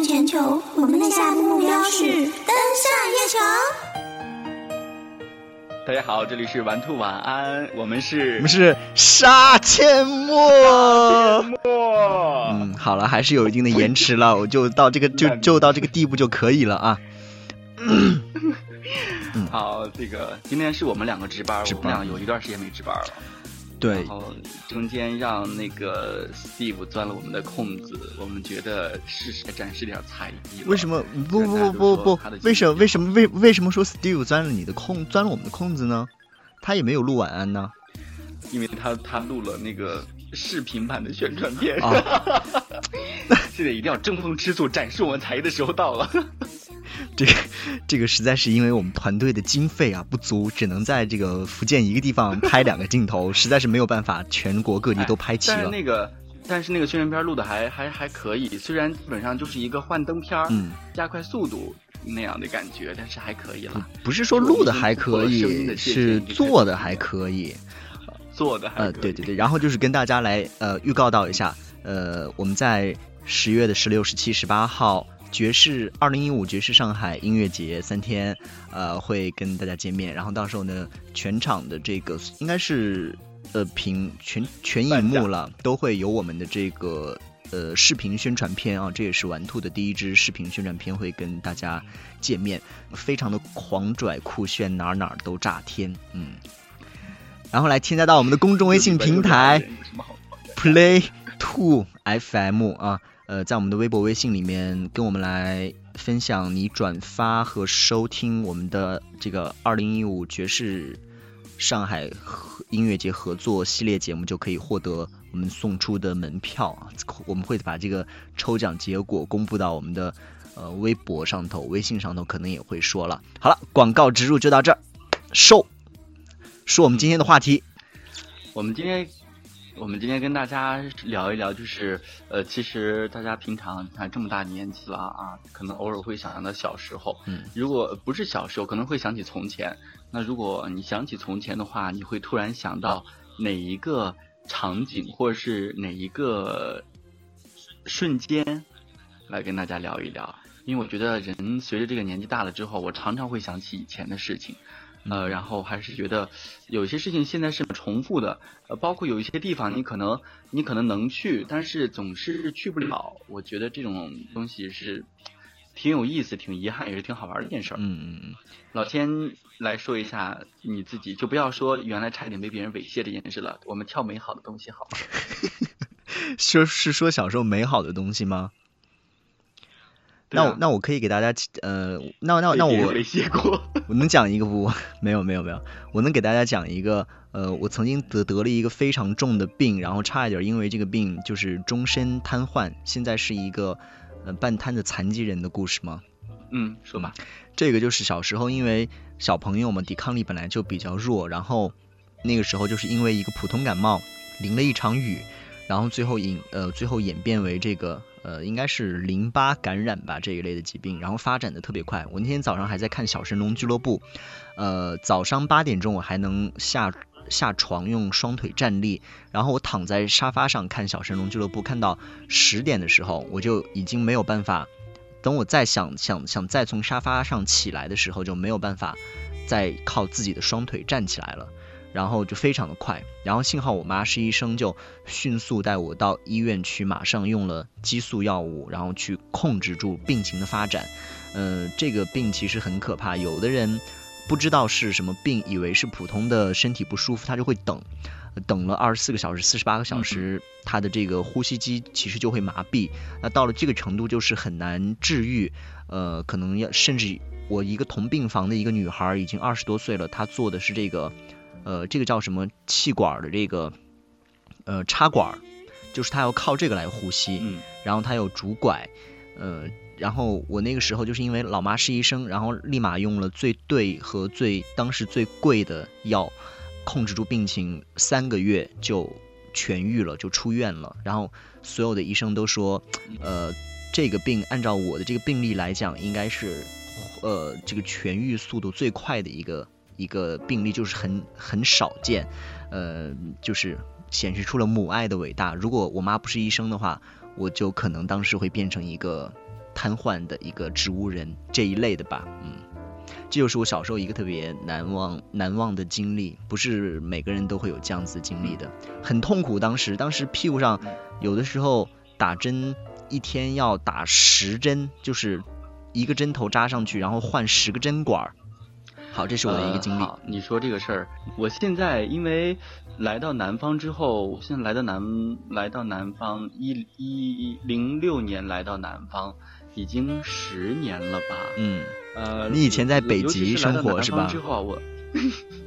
目全球，我们的下一步目标是登上月球。大家好，这里是玩兔晚安，我们是我们是杀阡陌。嗯，好了，还是有一定的延迟了，我就到这个就就到这个地步就可以了啊。好，这个今天是我们两个值班，值班我们俩有一段时间没值班了。对然，后中间让那个 Steve 钻了我们的空子，我们觉得是时展示点才艺了。为什么不不不不不？为什么为什么为为什么说 Steve 钻了你的空，钻了我们的空子呢？他也没有录晚安呢。因为他他录了那个视频版的宣传片。啊现在一定要争风吃醋，展示我们才艺的时候到了。这个这个实在是因为我们团队的经费啊不足，只能在这个福建一个地方 拍两个镜头，实在是没有办法全国各地都拍齐但是了。那个，但是那个宣传片录的还还还可以，虽然基本上就是一个幻灯片儿，嗯，加快速度那样的感觉，但是还可以了，不是说录的还可以，是做的还可以。做的还呃，可以对对对，然后就是跟大家来呃预告到一下，呃，我们在十月的十六、十七、十八号爵士二零一五爵士上海音乐节三天，呃，会跟大家见面。然后到时候呢，全场的这个应该是呃屏全全荧幕了，都会有我们的这个。呃，视频宣传片啊，这也是玩兔的第一支视频宣传片，会跟大家见面，非常的狂拽酷炫，哪儿哪儿都炸天，嗯。然后来添加到我们的公众微信平台 Play Two FM 啊，呃，在我们的微博、微信里面跟我们来分享你转发和收听我们的这个二零一五爵士上海音乐节合作系列节目，就可以获得我们送出的门票啊。我们会把这个抽奖结果公布到我们的呃微博上头、微信上头，可能也会说了。好了，广告植入就到这儿，收。说我们今天的话题，我们今天，我们今天跟大家聊一聊，就是呃，其实大家平常你看这么大年纪了啊，可能偶尔会想到小时候。嗯，如果不是小时候，可能会想起从前。那如果你想起从前的话，你会突然想到哪一个场景，或者是哪一个瞬间，来跟大家聊一聊。因为我觉得人随着这个年纪大了之后，我常常会想起以前的事情。呃，然后还是觉得有些事情现在是重复的，呃，包括有一些地方你可能你可能能去，但是总是去不了。我觉得这种东西是挺有意思、挺遗憾，也是挺好玩的一件事儿。嗯嗯嗯。老天来说一下你自己，就不要说原来差点被别人猥亵这件事了，我们跳美好的东西好吗？说是说小时候美好的东西吗？那我那我可以给大家呃，那那那我。我能讲一个不？没有没有没有，我能给大家讲一个呃，我曾经得得了一个非常重的病，然后差一点因为这个病就是终身瘫痪，现在是一个呃半瘫的残疾人的故事吗？嗯，说吧。这个就是小时候因为小朋友嘛，抵抗力本来就比较弱，然后那个时候就是因为一个普通感冒淋了一场雨，然后最后引呃最后演变为这个呃应该是淋巴感染吧这一类的疾病，然后发展的特别快。我那天早上还在看小神龙俱乐部，呃早上八点钟我还能下下床用双腿站立，然后我躺在沙发上看小神龙俱乐部，看到十点的时候我就已经没有办法。等我再想想想再从沙发上起来的时候，就没有办法再靠自己的双腿站起来了，然后就非常的快。然后幸好我妈是医生，就迅速带我到医院去，马上用了激素药物，然后去控制住病情的发展。呃，这个病其实很可怕，有的人不知道是什么病，以为是普通的身体不舒服，他就会等。等了二十四个小时、四十八个小时，他的这个呼吸机其实就会麻痹。那到了这个程度，就是很难治愈。呃，可能要甚至我一个同病房的一个女孩，已经二十多岁了，她做的是这个，呃，这个叫什么气管的这个，呃，插管，就是他要靠这个来呼吸。嗯然后他有拄拐，呃，然后我那个时候就是因为老妈是医生，然后立马用了最对和最当时最贵的药。控制住病情，三个月就痊愈了，就出院了。然后所有的医生都说，呃，这个病按照我的这个病例来讲，应该是呃这个痊愈速度最快的一个一个病例，就是很很少见，呃，就是显示出了母爱的伟大。如果我妈不是医生的话，我就可能当时会变成一个瘫痪的一个植物人这一类的吧，嗯，这就是我小时候一个特别难忘难忘的经历，不是每个人都会有这样子经历的，很痛苦。当时当时屁股上有的时候打针一天要打十针，就是一个针头扎上去，然后换十个针管儿。好，这是我的一个经历。好，你说这个事儿，我现在因为来到南方之后，现在来到南来到南方一一零六年来到南方，已经十年了吧？嗯，呃，你以前在北极生活是吧？之后我，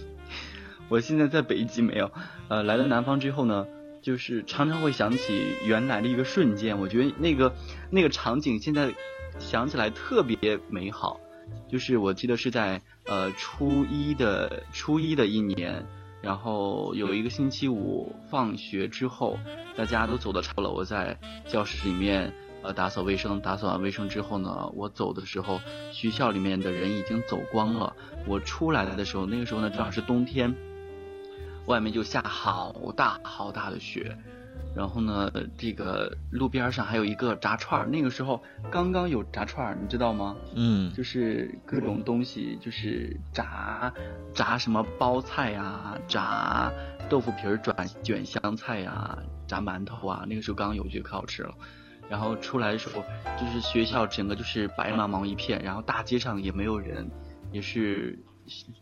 我现在在北极没有。呃，来到南方之后呢，就是常常会想起原来的一个瞬间，我觉得那个那个场景现在想起来特别美好。就是我记得是在呃初一的初一的一年，然后有一个星期五放学之后，大家都走的差不多了。我在教室里面呃打扫卫生，打扫完卫生之后呢，我走的时候，学校里面的人已经走光了。我出来的时候，那个时候呢正好是冬天，外面就下好大好大的雪。然后呢，这个路边上还有一个炸串儿，那个时候刚刚有炸串儿，你知道吗？嗯，就是各种东西，就是炸炸什么包菜呀，炸豆腐皮儿卷卷香菜呀，炸馒头啊，那个时候刚刚有，觉得可好吃了。然后出来的时候，就是学校整个就是白茫茫一片，然后大街上也没有人，也是。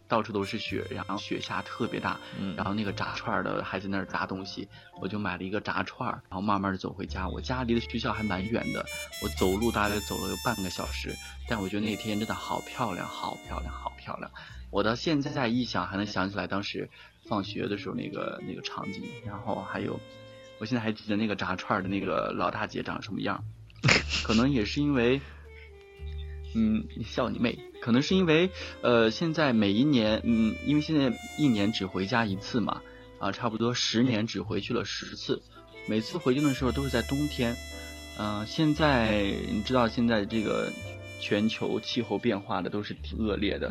到处都是雪，然后雪下特别大，然后那个炸串的还在那儿炸东西，我就买了一个炸串，然后慢慢的走回家。我家离的学校还蛮远的，我走路大概走了有半个小时，但我觉得那天真的好漂亮，好漂亮，好漂亮。我到现在再一想，还能想起来当时放学的时候那个那个场景，然后还有，我现在还记得那个炸串的那个老大姐长什么样，可能也是因为。嗯，你笑你妹！可能是因为，呃，现在每一年，嗯，因为现在一年只回家一次嘛，啊，差不多十年只回去了十次，每次回去的时候都是在冬天，嗯，现在你知道现在这个全球气候变化的都是挺恶劣的，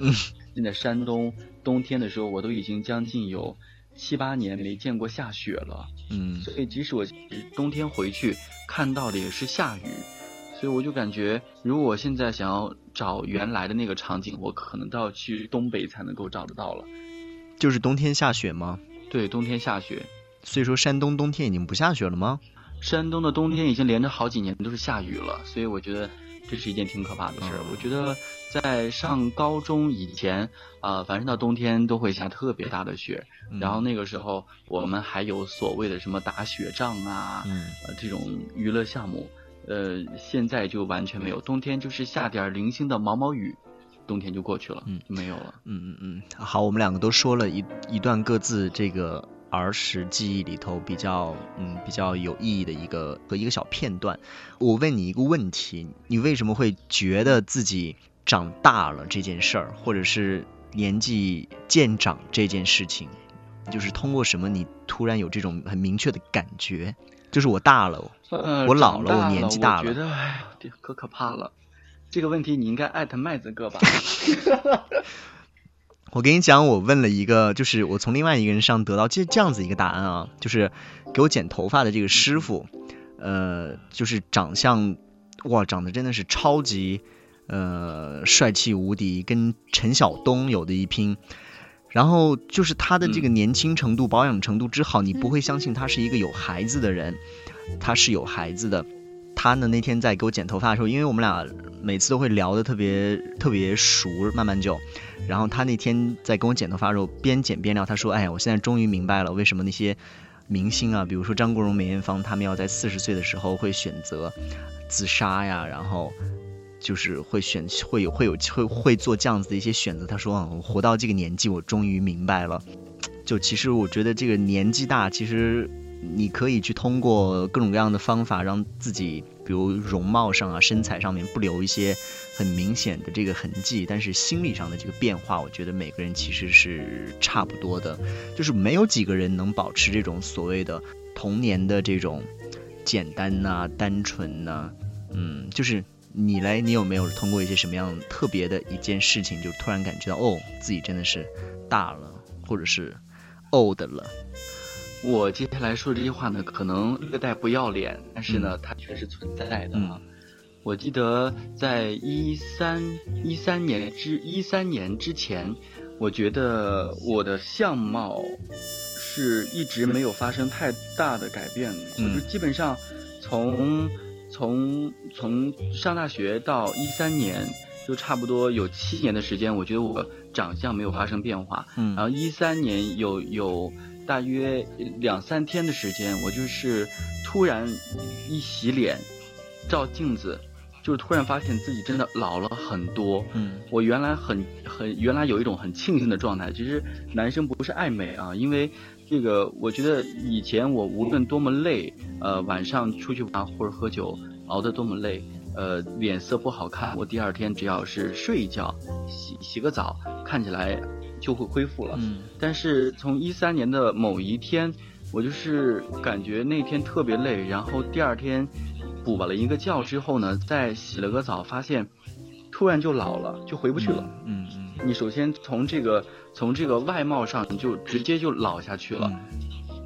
现在山东冬天的时候我都已经将近有七八年没见过下雪了，嗯，所以即使我冬天回去看到的也是下雨。所以我就感觉，如果我现在想要找原来的那个场景，我可能都要去东北才能够找得到了。就是冬天下雪吗？对，冬天下雪。所以说，山东冬天已经不下雪了吗？山东的冬天已经连着好几年都是下雨了，所以我觉得这是一件挺可怕的事儿。我觉得在上高中以前，啊，反正到冬天都会下特别大的雪，然后那个时候我们还有所谓的什么打雪仗啊，呃，这种娱乐项目。呃，现在就完全没有，冬天就是下点零星的毛毛雨，冬天就过去了，嗯，就没有了。嗯嗯嗯，好，我们两个都说了一一段各自这个儿时记忆里头比较嗯比较有意义的一个和一个小片段。我问你一个问题，你为什么会觉得自己长大了这件事儿，或者是年纪渐长这件事情，就是通过什么你突然有这种很明确的感觉？就是我大了，我老了，我年纪大了。我觉得哎，可可怕了。这个问题你应该艾特麦子哥吧。我跟你讲，我问了一个，就是我从另外一个人上得到这这样子一个答案啊，就是给我剪头发的这个师傅，呃，就是长相哇，长得真的是超级呃帅气无敌，跟陈晓东有的一拼。然后就是他的这个年轻程度、保养程度之好，你不会相信他是一个有孩子的人。他是有孩子的。他呢那天在给我剪头发的时候，因为我们俩每次都会聊得特别特别熟，慢慢就。然后他那天在跟我剪头发的时候，边剪边聊，他说：“哎呀，我现在终于明白了，为什么那些明星啊，比如说张国荣、梅艳芳，他们要在四十岁的时候会选择自杀呀，然后。”就是会选会有会有会会做这样子的一些选择。他说：“啊，我活到这个年纪，我终于明白了。就其实我觉得这个年纪大，其实你可以去通过各种各样的方法，让自己比如容貌上啊、身材上面不留一些很明显的这个痕迹。但是心理上的这个变化，我觉得每个人其实是差不多的。就是没有几个人能保持这种所谓的童年的这种简单呐、单纯呐，嗯，就是。”你来，你有没有通过一些什么样特别的一件事情，就突然感觉到哦，自己真的是大了，或者是 old 了？我接下来说这句话呢，可能略带不要脸，但是呢，它确实存在的。我记得在一三一三年之一三年之前，我觉得我的相貌是一直没有发生太大的改变的，嗯就基本上从从从上大学到一三年，就差不多有七年的时间，我觉得我长相没有发生变化。嗯然后一三年有有大约两三天的时间，我就是突然一洗脸，照镜子，就是突然发现自己真的老了很多。嗯我原来很很原来有一种很庆幸的状态，其实男生不是爱美啊，因为这个我觉得以前我无论多么累，呃晚上出去玩或者喝酒熬得多么累，呃脸色不好看，我第二天只要是睡一觉，洗洗个澡，看起来就会恢复了。嗯但是从一三年的某一天，我就是感觉那天特别累，然后第二天补了一个觉之后呢，再洗了个澡，发现突然就老了，就回不去了。嗯嗯你首先从这个从这个外貌上你就直接就老下去了，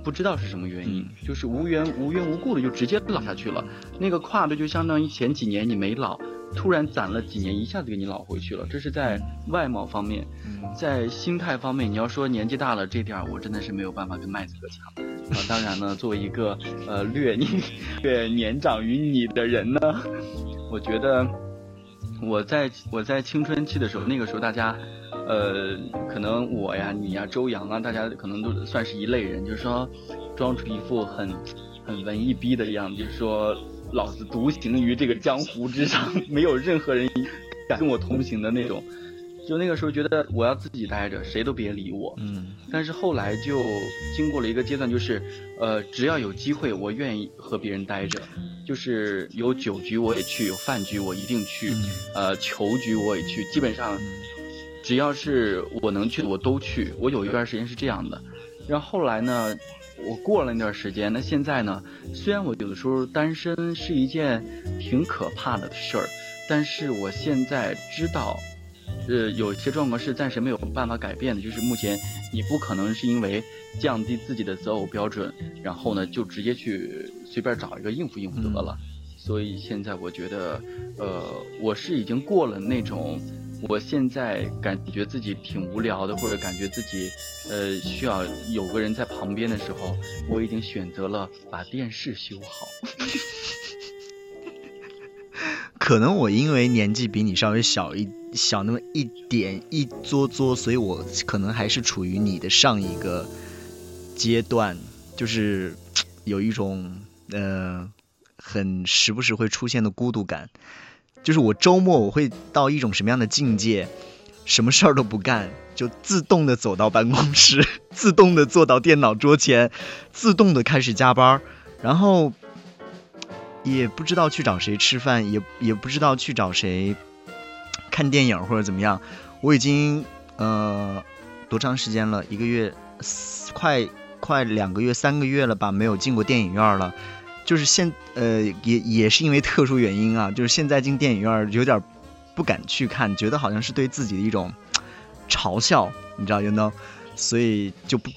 不知道是什么原因，就是无缘无缘无故的就直接老下去了。那个跨度就相当于前几年你没老，突然攒了几年，一下子给你老回去了。这是在外貌方面，嗯在心态方面，你要说年纪大了这点儿，我真的是没有办法跟麦子哥抢。啊，当然呢，作为一个呃略年 略年长于你的人呢，我觉得我在我在青春期的时候，那个时候大家，呃，可能我呀、你呀、周洋啊，大家可能都算是一类人，就是说装出一副很很文艺逼的样子，就是说老子独行于这个江湖之上，没有任何人敢跟我同行的那种。就那个时候觉得我要自己待着，谁都别理我。嗯但是后来就经过了一个阶段，就是，呃，只要有机会，我愿意和别人待着，就是有酒局我也去，有饭局我一定去，嗯呃，球局我也去，基本上只要是我能去的我都去。我有一段时间是这样的，然后后来呢，我过了那段时间，那现在呢，虽然我有的时候单身是一件挺可怕的事儿，但是我现在知道。呃，有些状况是暂时没有办法改变的，就是目前你不可能是因为降低自己的择偶标准，然后呢就直接去随便找一个应付应付得了。所以现在我觉得，呃，我是已经过了那种，我现在感觉自己挺无聊的，或者感觉自己，呃，需要有个人在旁边的时候，我已经选择了把电视修好。可能我因为年纪比你稍微小一小那么一点一撮撮，所以我可能还是处于你的上一个阶段，就是有一种呃很时不时会出现的孤独感。就是我周末我会到一种什么样的境界，什么事儿都不干，就自动的走到办公室，自动的坐到电脑桌前，自动的开始加班儿，然后也不知道去找谁吃饭，也也不知道去找谁看电影或者怎么样。我已经呃多长时间了？一个月，快快两个月、三个月了吧，没有进过电影院了。就是现呃也也是因为特殊原因啊，就是现在进电影院有点不敢去看，觉得好像是对自己的一种嘲笑，你知道，you know，所以就不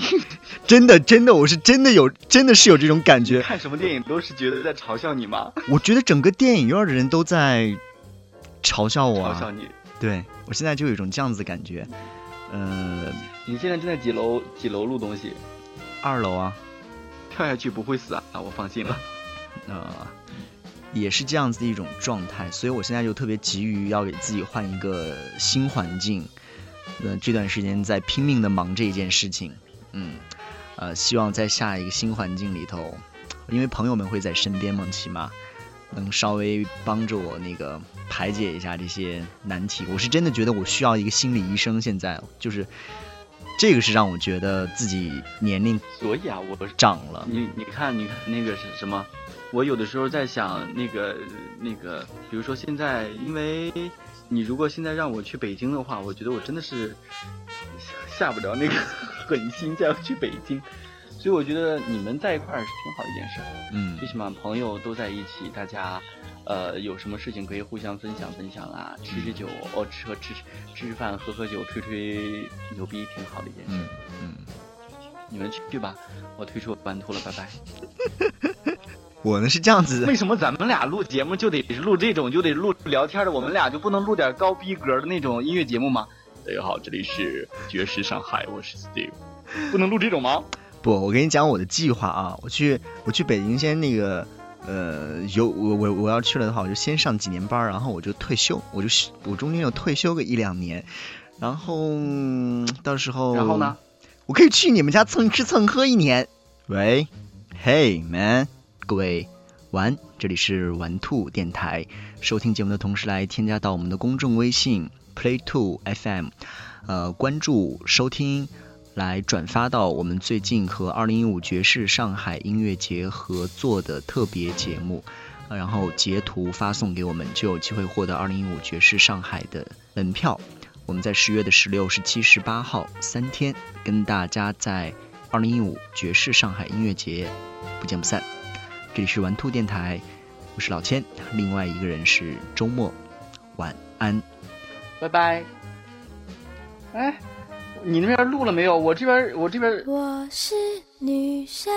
真的真的我是真的有真的是有这种感觉。看什么电影都是觉得在嘲笑你吗？我觉得整个电影院的人都在嘲笑我、啊，嘲笑你。对我现在就有一种这样子的感觉。呃，你现在正在几楼？几楼录东西？二楼啊，跳下去不会死啊，我放心了。呃，也是这样子的一种状态，所以我现在就特别急于要给自己换一个新环境。呃，这段时间在拼命的忙这一件事情，嗯，呃，希望在下一个新环境里头，因为朋友们会在身边嘛，起码能稍微帮着我那个排解一下这些难题。我是真的觉得我需要一个心理医生，现在就是这个是让我觉得自己年龄所以啊，我长了。你你看，你看那个是什么？我有的时候在想，那个那个，比如说现在，因为你如果现在让我去北京的话，我觉得我真的是下不了那个 狠心再要去北京。所以我觉得你们在一块儿是挺好的一件事，嗯最起码朋友都在一起，大家呃有什么事情可以互相分享分享啦，吃吃酒，哦吃喝吃吃吃饭，喝喝酒，吹吹牛逼，挺好的一件事。嗯嗯。你们去吧，我退出版图了，拜拜。我呢是这样子，为什么咱们俩录节目就得录这种，就得录聊天的？我们俩就不能录点高逼格的那种音乐节目吗？大家好，这里是爵士上海，我是 Steve，不能录这种吗？不，我跟你讲我的计划啊，我去我去北京先那个。呃，有我我我要去了的话，我就先上几年班，然后我就退休，我就我中间要退休个一两年，然后到时候，然后呢，我可以去你们家蹭吃蹭喝一年。喂，Hey man，各位玩，这里是玩兔电台，收听节目的同时来添加到我们的公众微信 Play Two FM，呃，关注收听。来转发到我们最近和二零一五爵士上海音乐节合作的特别节目，然后截图发送给我们，就有机会获得二零一五爵士上海的门票。我们在十月的十六、十七、十八号三天，跟大家在二零一五爵士上海音乐节不见不散。这里是玩兔电台，我是老千，另外一个人是周末，晚安，拜拜。哎。你那边录了没有？我这边，我这边。我是女生，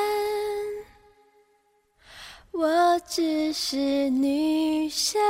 我只是女生。